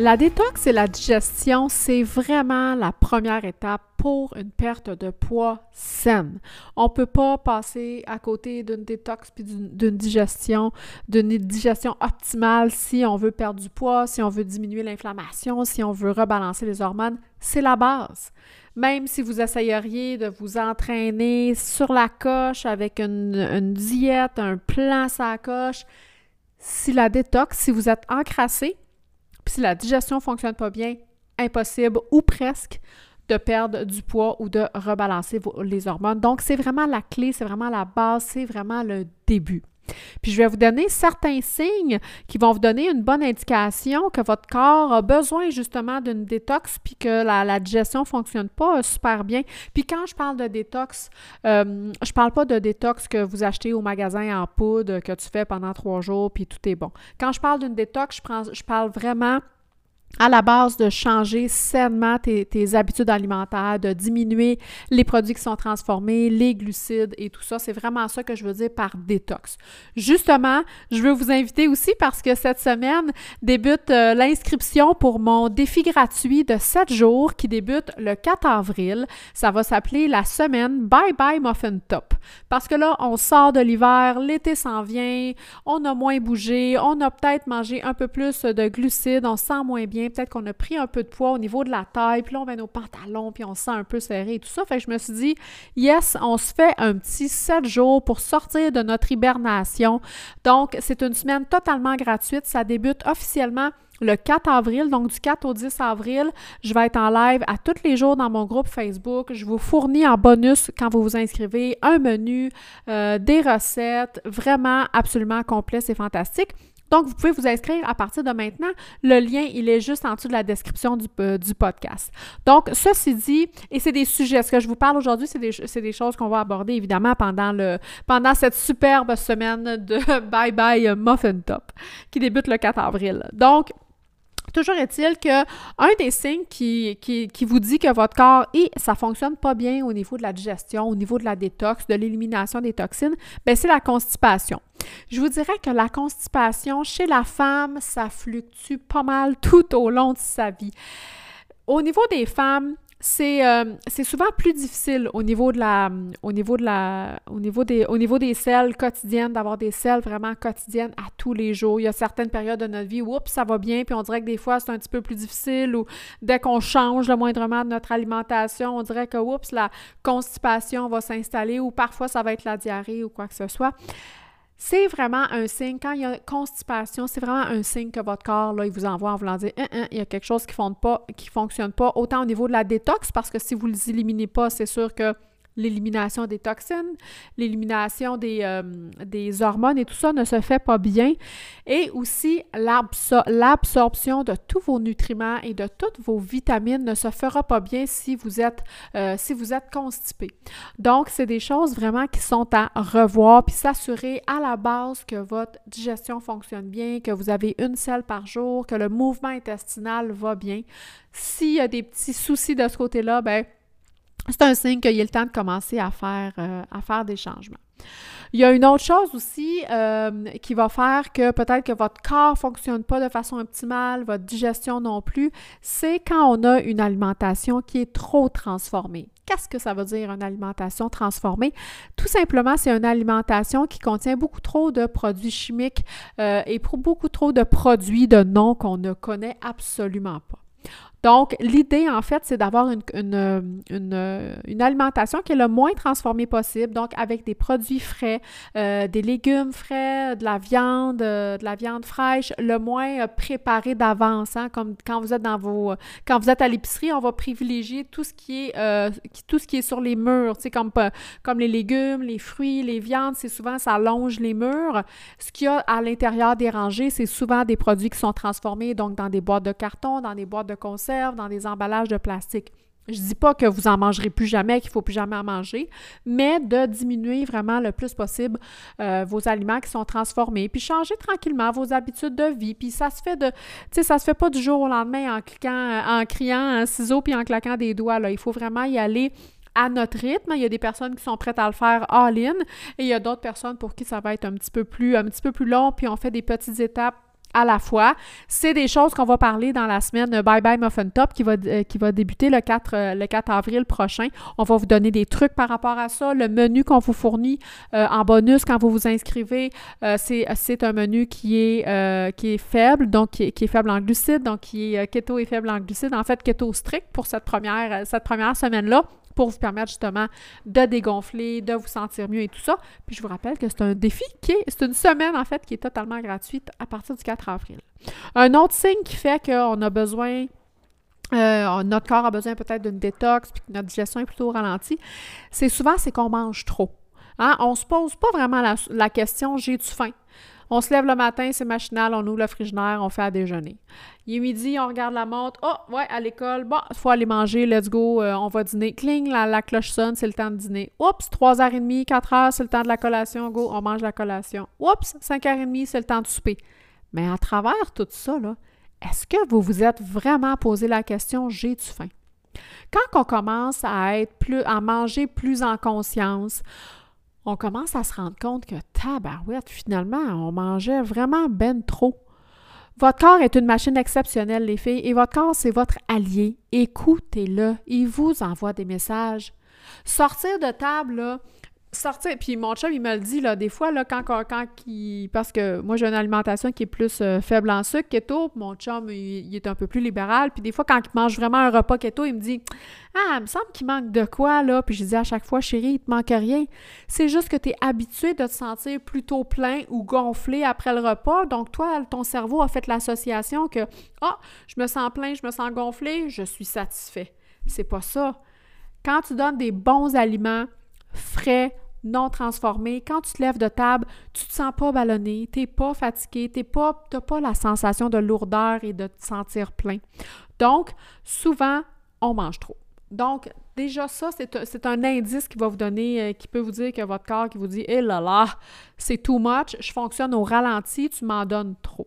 La détox et la digestion, c'est vraiment la première étape pour une perte de poids saine. On ne peut pas passer à côté d'une détox puis d'une digestion, d'une digestion optimale si on veut perdre du poids, si on veut diminuer l'inflammation, si on veut rebalancer les hormones. C'est la base. Même si vous essayeriez de vous entraîner sur la coche avec une, diète, un plan sur la coche, si la détox, si vous êtes encrassé, si la digestion ne fonctionne pas bien, impossible ou presque de perdre du poids ou de rebalancer les hormones. Donc, c'est vraiment la clé, c'est vraiment la base, c'est vraiment le début. Puis je vais vous donner certains signes qui vont vous donner une bonne indication que votre corps a besoin justement d'une détox puis que la, digestion ne fonctionne pas super bien. Puis quand je parle de détox, euh, je parle pas de détox que vous achetez au magasin en poudre, que tu fais pendant trois jours puis tout est bon. Quand je parle d'une détox, je parle vraiment à la base de changer sainement tes, habitudes alimentaires, de diminuer les produits qui sont transformés, les glucides et tout ça. C'est vraiment ça que je veux dire par détox. Justement, je veux vous inviter aussi parce que cette semaine débute euh, l'inscription pour mon défi gratuit de 7 jours qui débute le 4 avril. Ça va s'appeler la semaine Bye Bye Muffin Top. Parce que là, on sort de l'hiver, l'été s'en vient, on a moins bougé, on a peut-être mangé un peu plus de glucides, on sent moins bien peut-être qu'on a pris un peu de poids au niveau de la taille, puis là, on met nos pantalons, puis on se sent un peu serré et tout ça. Fait je me suis dit, yes, on se fait un petit 7 jours pour sortir de notre hibernation. Donc, c'est une semaine totalement gratuite. Ça débute officiellement le 4 avril, donc du 4 au 10 avril, je vais être en live à tous les jours dans mon groupe Facebook. Je vous fournis en bonus quand vous vous inscrivez un menu, euh, des recettes, vraiment absolument complet, c'est fantastique. Donc, vous pouvez vous inscrire à partir de maintenant. Le lien, il est juste en dessous de la description du, euh, podcast. Donc, ceci dit, et c'est des sujets, ce que je vous parle aujourd'hui, c'est des, des, choses qu'on va aborder évidemment pendant, pendant cette superbe semaine de Bye Bye Muffin Top qui débute le 4 avril. Donc, Toujours est-il que un des signes qui, vous dit que votre corps et ça fonctionne pas bien au niveau de la digestion, au niveau de la détox, de l'élimination des toxines, ben c'est la constipation. Je vous dirais que la constipation chez la femme, ça fluctue pas mal tout au long de sa vie. Au niveau des femmes, euh, c'est souvent plus difficile au niveau de la au niveau de la au niveau des au niveau des selles quotidiennes d'avoir des selles vraiment quotidiennes à tous les jours. Il y a certaines périodes de notre vie où oups, ça va bien puis on dirait que des fois c'est un petit peu plus difficile ou dès qu'on change le moindrement de notre alimentation, on dirait que oups la constipation va s'installer ou parfois ça va être la diarrhée ou quoi que ce soit c'est vraiment un signe, quand il y a constipation, c'est vraiment un signe que votre corps, là, il vous envoie en voulant dire hein, hein, il y a quelque chose qui ne fonctionne pas, autant au niveau de la détox, parce que si vous ne les éliminez pas, c'est sûr que l'élimination des toxines, l'élimination des, euh, des, hormones et tout ça ne se fait pas bien. Et aussi, l'absorption de tous vos nutriments et de toutes vos vitamines ne se fera pas bien si vous êtes, euh, si vous êtes constipé. Donc, c'est des choses vraiment qui sont à revoir, puis s'assurer à la base que votre digestion fonctionne bien, que vous avez une selle par jour, que le mouvement intestinal va bien. S'il y a des petits soucis de ce côté-là, ben c'est un signe qu'il y a le temps de commencer à faire, euh, à faire des changements. Il y a une autre chose aussi euh, qui va faire que peut-être que votre corps ne fonctionne pas de façon optimale, votre digestion non plus, c'est quand on a une alimentation qui est trop transformée. Qu'est-ce que ça veut dire une alimentation transformée? Tout simplement, c'est une alimentation qui contient beaucoup trop de produits chimiques euh, et beaucoup trop de produits de noms qu'on ne connaît absolument pas. Donc, l'idée, en fait, c'est d'avoir une, une, alimentation qui est le moins transformée possible, donc avec des produits frais, euh, des légumes frais, de la viande, euh, de la viande fraîche, le moins euh, préparé d'avance. Hein, comme quand vous êtes dans vos. Quand vous êtes à l'épicerie, on va privilégier tout ce qui est tout ce qui est sur les murs, tu comme, comme les légumes, les fruits, les viandes, c'est souvent ça longe les murs. Ce qu'il y a à l'intérieur des rangées, c'est souvent des produits qui sont transformés, donc dans des boîtes de carton, dans des boîtes de conserve dans des emballages de plastique. Je dis pas que vous en mangerez plus jamais, qu'il faut plus jamais en manger, mais de diminuer vraiment le plus possible euh, vos aliments qui sont transformés, puis changer tranquillement vos habitudes de vie. Puis ça se fait de, tu ça se fait pas du jour au lendemain en cliquant, en criant un ciseau puis en claquant des doigts. Là, il faut vraiment y aller à notre rythme. Il y a des personnes qui sont prêtes à le faire all-in et il y a d'autres personnes pour qui ça va être un petit peu plus, un petit peu plus long, puis on fait des petites étapes à la fois. C'est des choses qu'on va parler dans la semaine Bye Bye Muffin Top qui va, euh, qui va débuter le 4, euh, le 4 avril prochain. On va vous donner des trucs par rapport à ça. Le menu qu'on vous fournit euh, en bonus quand vous vous inscrivez, c'est un menu qui est, qui est faible, donc qui est, faible en glucides, donc qui est keto et faible en glucides. En fait, keto strict pour cette première, cette première semaine-là pour vous permettre justement de dégonfler, de vous sentir mieux et tout ça. Puis je vous rappelle que c'est un défi qui est, c'est une semaine en fait qui est totalement gratuite à partir du 4 avril. Un autre signe qui fait qu'on a besoin euh, notre corps a besoin peut-être d'une détox, puis que notre digestion est plutôt ralentie, c'est souvent c'est qu'on mange trop. Hein? On ne se pose pas vraiment la, la question j'ai-tu faim? On se lève le matin, c'est machinal, on ouvre le frigidaire, on fait à déjeuner. Il est midi, on regarde la montre. Oh, ouais, à l'école, bon, il faut aller manger, let's go, euh, on va dîner. Cling, la, cloche sonne, c'est le temps de dîner. Oups, 3h30, 4h, c'est le temps de la collation, go, on mange la collation. Oups, 5h30, c'est le temps de souper. Mais à travers tout ça, est-ce que vous vous êtes vraiment posé la question j'ai-tu faim? Quand on commence à être plus, à manger plus en conscience, on commence à se rendre compte que tabarouette, finalement, on mangeait vraiment ben trop. Votre corps est une machine exceptionnelle, les filles, et votre corps, c'est votre allié. Écoutez-le, il vous envoie des messages. Sortir de table, là, sortir. Puis mon chum, il me le dit, là, des fois, là, quand, quand, il. Parce que moi, j'ai une alimentation qui est plus euh, faible en sucre, keto. Mon chum, il, est un peu plus libéral. Puis des fois, quand il mange vraiment un repas keto, il me dit Ah, il me semble qu'il manque de quoi, là. Puis je dis à chaque fois, chérie, il te manque rien. C'est juste que tu es habitué de te sentir plutôt plein ou gonflé après le repas. Donc, toi, ton cerveau a fait l'association que Ah, je me sens plein, je me sens gonflé, je suis satisfait. C'est pas ça. Quand tu donnes des bons aliments, frais, non transformés. Quand tu te lèves de table, tu te sens pas ballonné, tu n'es pas fatigué, tu n'as pas la sensation de lourdeur et de te sentir plein. Donc, souvent, on mange trop. Donc, déjà ça, c'est un indice qui va vous donner, euh, qui peut vous dire que votre corps qui vous dit, eh là là, c'est too much, je fonctionne au ralenti, tu m'en donnes trop.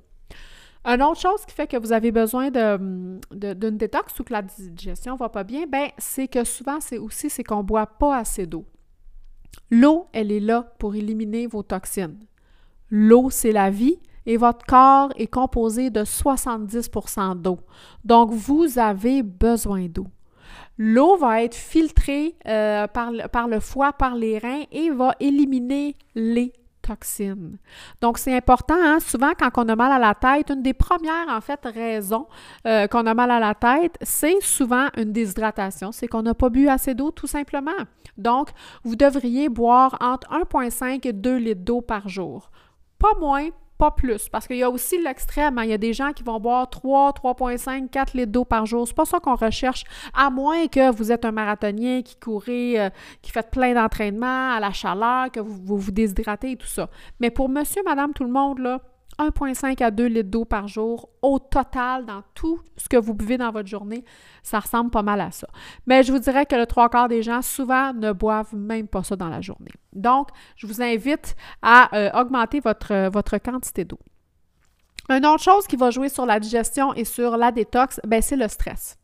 Une autre chose qui fait que vous avez besoin d'une de, détox ou que la digestion va pas bien, ben c'est que souvent c'est aussi c'est qu'on boit pas assez d'eau. L'eau, elle est là pour éliminer vos toxines. L'eau, c'est la vie et votre corps est composé de 70% d'eau. Donc, vous avez besoin d'eau. L'eau va être filtrée euh, par, par, le foie, par les reins et va éliminer les Donc, c'est important, hein? souvent quand on a mal à la tête, une des premières, en fait, raisons euh, qu'on a mal à la tête, c'est souvent une déshydratation, c'est qu'on n'a pas bu assez d'eau, tout simplement. Donc, vous devriez boire entre 1,5 et 2 litres d'eau par jour. Pas moins, pas plus. Parce qu'il y a aussi l'extrême. Hein. Il y a des gens qui vont boire 3, 3,5, 4 litres d'eau par jour. C'est pas ça qu'on recherche, à moins que vous êtes un marathonien qui courez, euh, qui fait plein d'entraînement à la chaleur, que vous, vous, vous déshydratez et tout ça. Mais pour monsieur, madame, tout le monde, là, 1,5 à 2 litres d'eau par jour au total dans tout ce que vous buvez dans votre journée. Ça ressemble pas mal à ça. Mais je vous dirais que le trois quarts des gens, souvent, ne boivent même pas ça dans la journée. Donc, je vous invite à euh, augmenter votre, votre quantité d'eau. Une autre chose qui va jouer sur la digestion et sur la détox, ben, c'est le stress.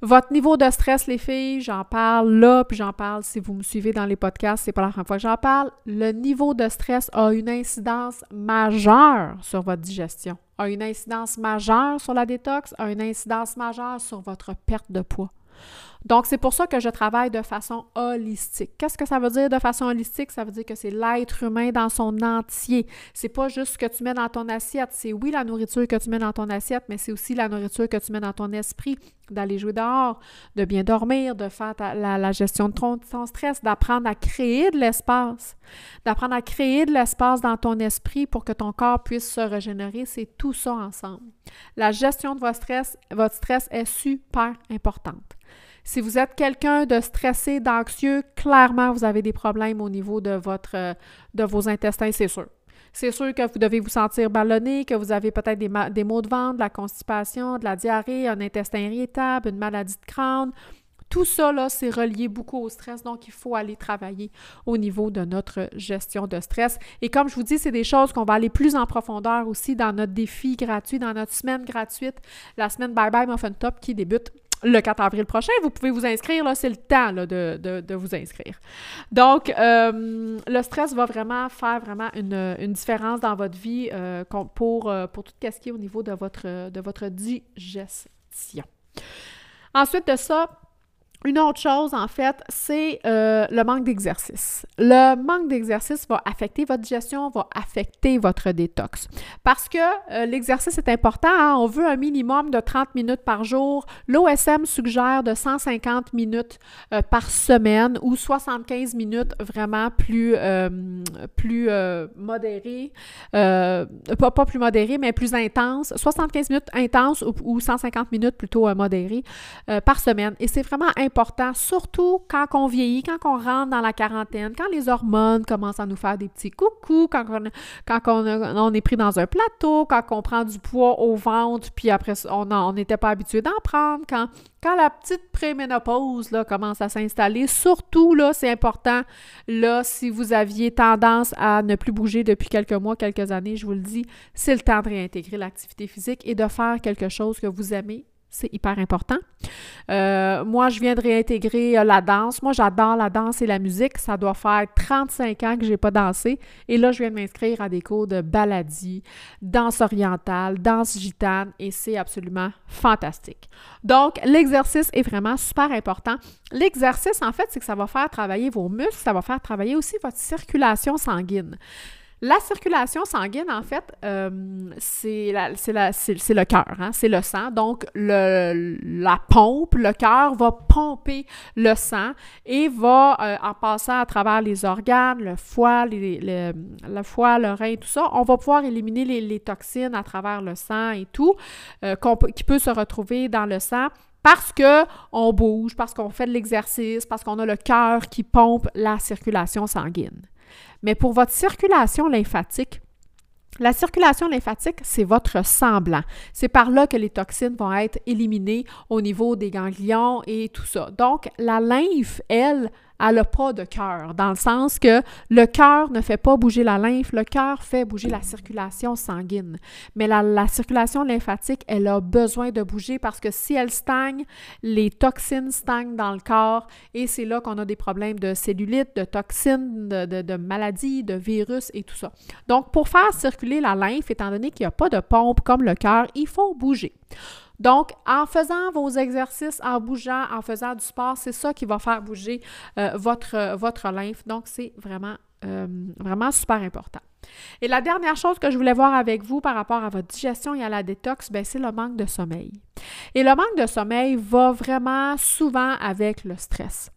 Votre niveau de stress, les filles, j'en parle là, puis j'en parle si vous me suivez dans les podcasts, c'est pas la première fois que j'en parle. Le niveau de stress a une incidence majeure sur votre digestion, a une incidence majeure sur la détox, a une incidence majeure sur votre perte de poids. Donc, c'est pour ça que je travaille de façon holistique. Qu'est-ce que ça veut dire de façon holistique? Ça veut dire que c'est l'être humain dans son entier. C'est pas juste ce que tu mets dans ton assiette. C'est oui la nourriture que tu mets dans ton assiette, mais c'est aussi la nourriture que tu mets dans ton esprit, d'aller jouer dehors, de bien dormir, de faire la, gestion de ton, stress, d'apprendre à créer de l'espace, d'apprendre à créer de l'espace dans ton esprit pour que ton corps puisse se régénérer. C'est tout ça ensemble. La gestion de votre stress, votre stress est super importante. Si vous êtes quelqu'un de stressé, d'anxieux, clairement, vous avez des problèmes au niveau de, votre, de vos intestins, c'est sûr. C'est sûr que vous devez vous sentir ballonné, que vous avez peut-être des, maux de ventre, de la constipation, de la diarrhée, un intestin irritable, une maladie de crâne. Tout ça, là, c'est relié beaucoup au stress, donc il faut aller travailler au niveau de notre gestion de stress. Et comme je vous dis, c'est des choses qu'on va aller plus en profondeur aussi dans notre défi gratuit, dans notre semaine gratuite, la semaine Bye Bye Muffin Top qui débute le 4 avril prochain. Vous pouvez vous inscrire, là, c'est le temps là, de, vous inscrire. Donc, euh, le stress va vraiment faire vraiment une, différence dans votre vie euh, pour, euh, pour tout ce qui est au niveau de votre, de votre digestion. Ensuite de ça, une autre chose, en fait, c'est euh, le manque d'exercice. Le manque d'exercice va affecter votre digestion, va affecter votre détox. Parce que euh, l'exercice est important. Hein. On veut un minimum de 30 minutes par jour. L'OSM suggère de 150 minutes euh, par semaine ou 75 minutes vraiment plus, plus modéré. Pas, pas, plus modéré, mais plus intense. 75 minutes intenses ou, ou 150 minutes plutôt modérées par semaine. Et c'est vraiment important, surtout quand on vieillit, quand on rentre dans la quarantaine, quand les hormones commencent à nous faire des petits coucous, quand on, est pris dans un plateau, quand on prend du poids au ventre, puis après, on n'était pas habitué d'en prendre, quand, quand la petite préménopause là, commence à s'installer, surtout là, c'est important, là, si vous aviez tendance à ne plus bouger depuis quelques mois, quelques années, je vous le dis, c'est le temps de réintégrer l'activité physique et de faire quelque chose que vous aimez c'est hyper important. Euh, moi, je viens de réintégrer euh, la danse. Moi, j'adore la danse et la musique. Ça doit faire 35 ans que je n'ai pas dansé. Et là, je viens de m'inscrire à des cours de baladie, danse orientale, danse gitane, et c'est absolument fantastique. Donc, l'exercice est vraiment super important. L'exercice, en fait, c'est que ça va faire travailler vos muscles, ça va faire travailler aussi votre circulation sanguine. La circulation sanguine, en fait, euh, c'est le cœur, hein, c'est le sang. Donc, la pompe, le cœur va pomper le sang et va, euh, en passant à travers les organes, le foie, le foie, le rein, tout ça, on va pouvoir éliminer les, toxines à travers le sang et tout, euh, qui peut se retrouver dans le sang parce qu'on bouge, parce qu'on fait de l'exercice, parce qu'on a le cœur qui pompe la circulation sanguine. Mais pour votre circulation lymphatique, la circulation lymphatique, c'est votre sang blanc. C'est par là que les toxines vont être éliminées au niveau des ganglions et tout ça. Donc, la lymphe, elle, elle n'a pas de cœur, dans le sens que le cœur ne fait pas bouger la lymphe, le cœur fait bouger la circulation sanguine. Mais la, circulation lymphatique, elle a besoin de bouger parce que si elle stagne, les toxines stagnent dans le corps et c'est là qu'on a des problèmes de cellulite, de toxines, de, de maladies, de virus et tout ça. Donc, pour faire circuler la lymphe, étant donné qu'il n'y a pas de pompe comme le cœur, il faut bouger. Donc, en faisant vos exercices, en bougeant, en faisant du sport, c'est ça qui va faire bouger euh, votre, votre lymphe. Donc, c'est vraiment, euh, vraiment super important. Et la dernière chose que je voulais voir avec vous par rapport à votre digestion et à la détox, ben, c'est le manque de sommeil. Et le manque de sommeil va vraiment souvent avec le stress.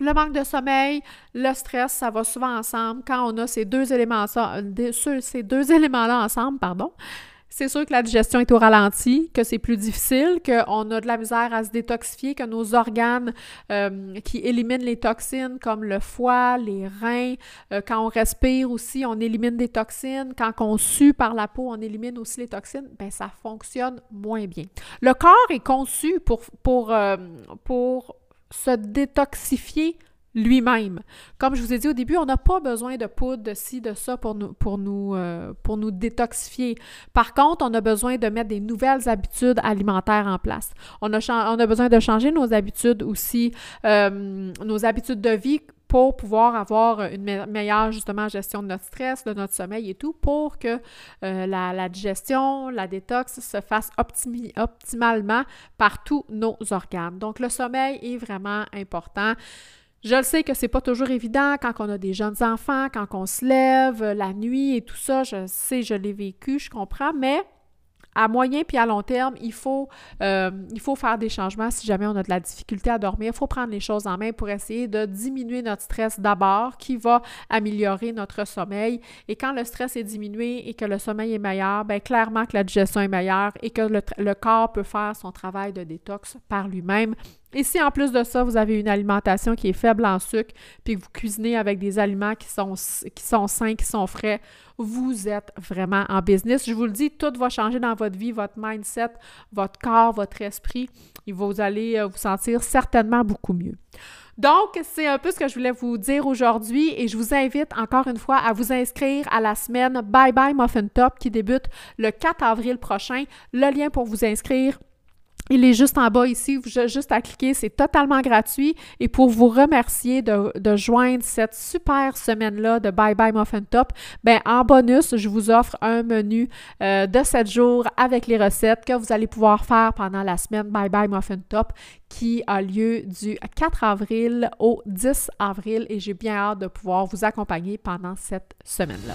Le manque de sommeil, le stress, ça va souvent ensemble. Quand on a ces deux éléments, ces deux éléments-là ensemble, pardon, c'est sûr que la digestion est au ralenti, que c'est plus difficile, qu'on a de la misère à se détoxifier, que nos organes euh, qui éliminent les toxines, comme le foie, les reins, euh, quand on respire aussi, on élimine des toxines. Quand on sue par la peau, on élimine aussi les toxines. Bien, ça fonctionne moins bien. Le corps est conçu pour, euh, pour se détoxifier lui-même. Comme je vous ai dit au début, on n'a pas besoin de poudre, de ci, de ça pour nous, pour nous, euh, pour nous détoxifier. Par contre, on a besoin de mettre des nouvelles habitudes alimentaires en place. On a, on a besoin de changer nos habitudes aussi, euh, nos habitudes de vie pour pouvoir avoir une meilleure justement gestion de notre stress, de notre sommeil et tout, pour que euh, la, la, digestion, la détox se fasse optimalement par tous nos organes. Donc le sommeil est vraiment important. Je le sais que c'est pas toujours évident quand on a des jeunes enfants, quand on se lève euh, la nuit et tout ça. Je sais, je l'ai vécu, je comprends, mais à moyen puis à long terme, il faut, euh, faire des changements si jamais on a de la difficulté à dormir. Il faut prendre les choses en main pour essayer de diminuer notre stress d'abord, qui va améliorer notre sommeil. Et quand le stress est diminué et que le sommeil est meilleur, bien clairement que la digestion est meilleure et que le corps peut faire son travail de détox par lui-même Et si en plus de ça, vous avez une alimentation qui est faible en sucre, puis que vous cuisinez avec des aliments qui sont, qui sont sains, qui sont frais, vous êtes vraiment en business. Je vous le dis, tout va changer dans votre vie, votre mindset, votre corps, votre esprit. Et vous allez euh, vous sentir certainement beaucoup mieux. Donc, c'est un peu ce que je voulais vous dire aujourd'hui et je vous invite encore une fois à vous inscrire à la semaine Bye Bye Muffin Top qui débute le 4 avril prochain. Le lien pour vous inscrire il est juste en bas ici, vous avez juste à cliquer, c'est totalement gratuit. Et pour vous remercier de, joindre cette super semaine-là de Bye Bye Muffin Top, ben en bonus, je vous offre un menu euh, de 7 jours avec les recettes que vous allez pouvoir faire pendant la semaine Bye Bye Muffin Top qui a lieu du 4 avril au 10 avril et j'ai bien hâte de pouvoir vous accompagner pendant cette semaine-là.